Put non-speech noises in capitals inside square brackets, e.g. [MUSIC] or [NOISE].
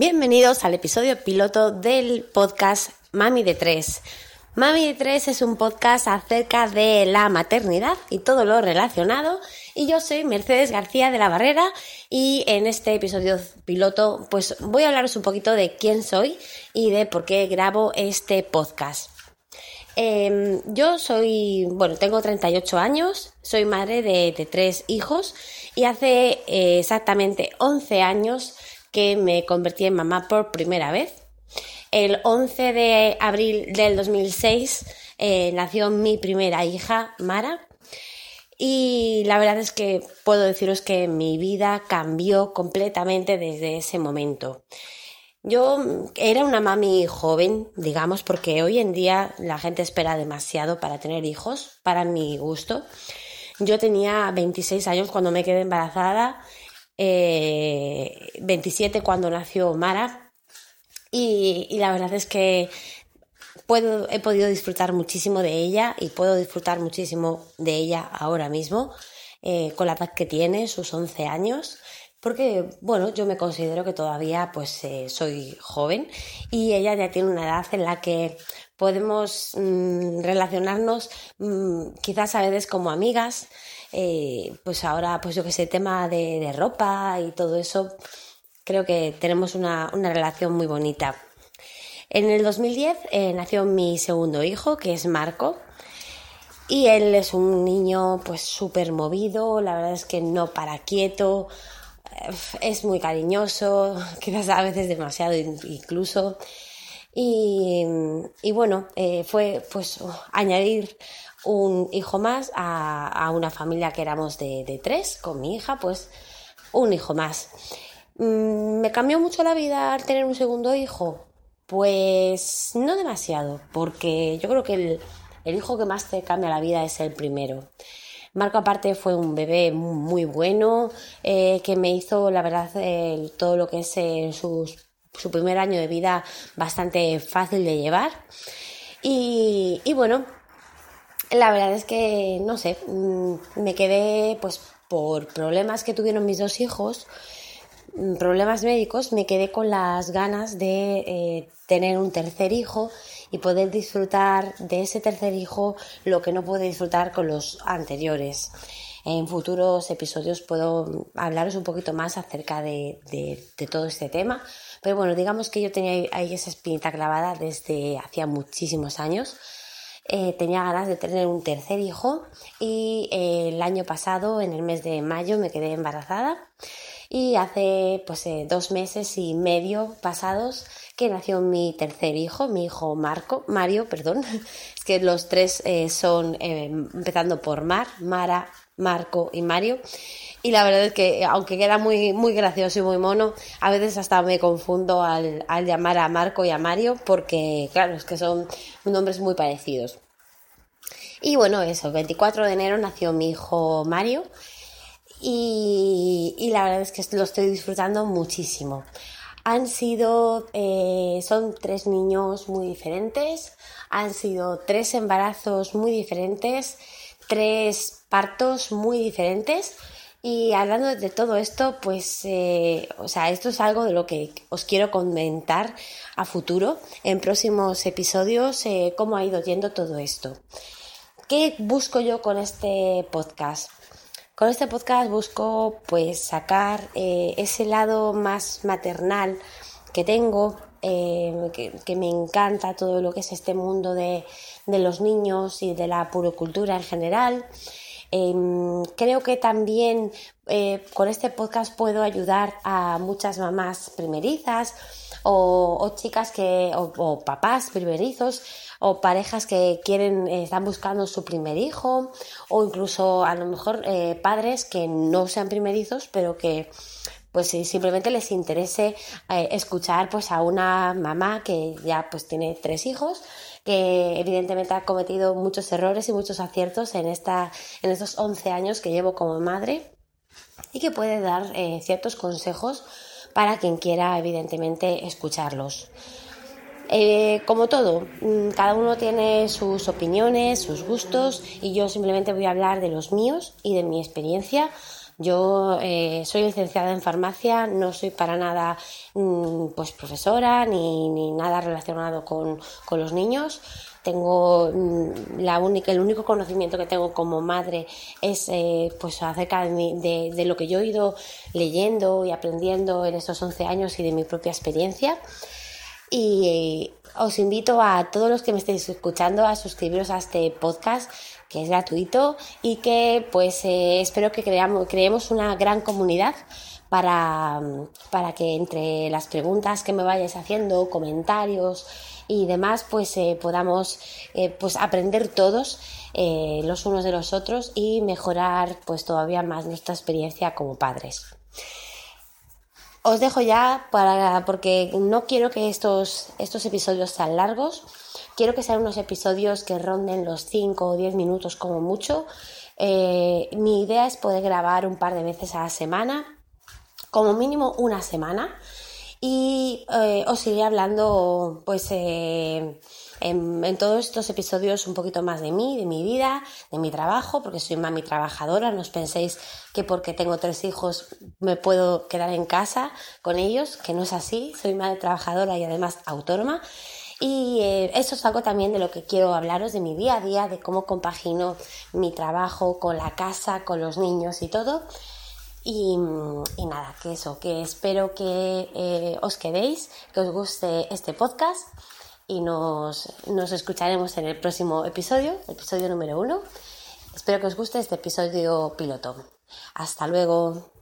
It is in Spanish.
Bienvenidos al episodio piloto del podcast Mami de Tres. Mami de Tres es un podcast acerca de la maternidad y todo lo relacionado. Y yo soy Mercedes García de la Barrera y en este episodio piloto pues voy a hablaros un poquito de quién soy y de por qué grabo este podcast. Em, yo soy, bueno, tengo 38 años, soy madre de, tres hijos y hace eh, exactamente 11 años que me convertí en mamá por primera vez. El 11 de abril del 2006 eh, nació mi primera hija, Mara, y la verdad es que puedo deciros que mi vida cambió completamente desde ese momento. Yo era una mami joven, digamos, porque hoy en día la gente espera demasiado para tener hijos, para mi gusto. Yo tenía 26 años cuando me quedé embarazada, 27 eh, cuando nació Mara. Y, la verdad es que puedo, he podido disfrutar muchísimo de ella y puedo disfrutar muchísimo de ella ahora mismo eh, con la edad que tiene, sus 11 años. Porque bueno, yo me considero que todavía pues eh, soy joven y ella ya tiene una edad en la que podemos mm, relacionarnos mm, quizás a veces como amigas, eh, pues ahora pues yo que sé, tema de, ropa y todo eso, creo que tenemos una, relación muy bonita. En el 2010 eh, nació mi segundo hijo, que es Marco, y él es un niño pues súper movido, la verdad es que no para quieto, es muy cariñoso, [LAUGHS] quizás a veces demasiado incluso. Y, bueno, eh, fue pues añadir un hijo más a, una familia que éramos de, tres, con mi hija, pues un hijo más. Mm, ¿Me cambió mucho la vida al tener un segundo hijo? Pues no demasiado, porque yo creo que el, el hijo que más te cambia la vida es el primero. Marco aparte fue un bebé muy bueno, eh, que me hizo, la verdad, todo lo que es eh, su, primer año de vida bastante fácil de llevar. Y, bueno, la verdad es que, no sé, mm, me quedé, pues por problemas que tuvieron mis dos hijos, mm, problemas médicos, me quedé con las ganas de eh, tener un tercer hijo y poder disfrutar de ese tercer hijo lo que no pude disfrutar con los anteriores. En futuros episodios puedo hablaros un poquito más acerca de, todo este tema, pero bueno, digamos que yo tenía ahí esa espinita clavada desde hacía muchísimos años. Eh, tenía ganas de tener un tercer hijo y eh, el año pasado, en el mes de mayo, me quedé embarazada y hace pues eh, dos meses y medio pasados que nació mi tercer hijo, mi hijo Marco, Mario, perdón, [LAUGHS] es que los tres eh, son eh, empezando por Mar, Mara, Marco y Mario. Y la verdad es que, aunque queda muy, muy gracioso y muy mono, a veces hasta me confundo al, al llamar a Marco y a Mario, porque, claro, es que son nombres muy parecidos. Y bueno, eso, el 24 de enero nació mi hijo Mario y, la verdad es que lo estoy disfrutando muchísimo. Han sido, eh, son tres niños muy diferentes, han sido tres embarazos muy diferentes, tres partos muy diferentes. Y hablando de todo esto, pues, eh, o sea, esto es algo de lo que os quiero comentar a futuro, en próximos episodios, eh, cómo ha ido yendo todo esto. ¿Qué busco yo con este podcast? Con este podcast busco pues sacar eh, ese lado más maternal que tengo, eh, que, me encanta todo lo que es este mundo de, los niños y de la purocultura en general. Em, creo que también eh, con este podcast puedo ayudar a muchas mamás primerizas o, chicas que, o, papás primerizos o parejas que quieren, eh, están buscando su primer hijo o incluso a lo mejor eh, padres que no sean primerizos pero que pues simplemente les interese eh, escuchar pues a una mamá que ya pues tiene tres hijos que evidentemente ha cometido muchos errores y muchos aciertos en esta en estos 11 años que llevo como madre y que puede dar ciertos consejos para quien quiera evidentemente escucharlos. Eh, como todo, mm, cada uno tiene sus opiniones, sus gustos y yo simplemente voy a hablar de los míos y de mi experiencia Yo eh, soy licenciada en farmacia, no soy para nada mm, pues profesora ni, ni nada relacionado con, con los niños tengo mm, la única, el único conocimiento que tengo como madre es eh, pues acerca de, de, lo que yo he ido leyendo y aprendiendo en estos 11 años y de mi propia experiencia. Y eh, os invito a todos los que me estéis escuchando a suscribiros a este podcast que es gratuito y que pues eh, espero que creamos, creemos una gran comunidad para, para que entre las preguntas que me vayáis haciendo, comentarios, y demás pues eh, podamos pues aprender todos los unos de los otros y mejorar pues todavía más nuestra experiencia como padres. Os dejo ya para porque no quiero que estos, estos episodios sean largos. Quiero que sean unos episodios que ronden los 5 o 10 minutos como mucho. mi idea es poder grabar un par de veces a la semana, como mínimo una semana y eh, os iré hablando pues eh, en, todos estos episodios un poquito más de mí, de mi vida, de mi trabajo, porque soy mami trabajadora, no os penséis que porque tengo tres hijos me puedo quedar en casa con ellos, que no es así, soy madre trabajadora y además autónoma. Y eh, eso es algo también de lo que quiero hablaros, de mi día a día, de cómo compagino mi trabajo con la casa, con los niños y todo. Y, nada, que eso, que espero que eh, os quedéis, que os guste este podcast y nos, nos escucharemos en el próximo episodio, episodio número uno. Espero que os guste este episodio piloto. Hasta luego.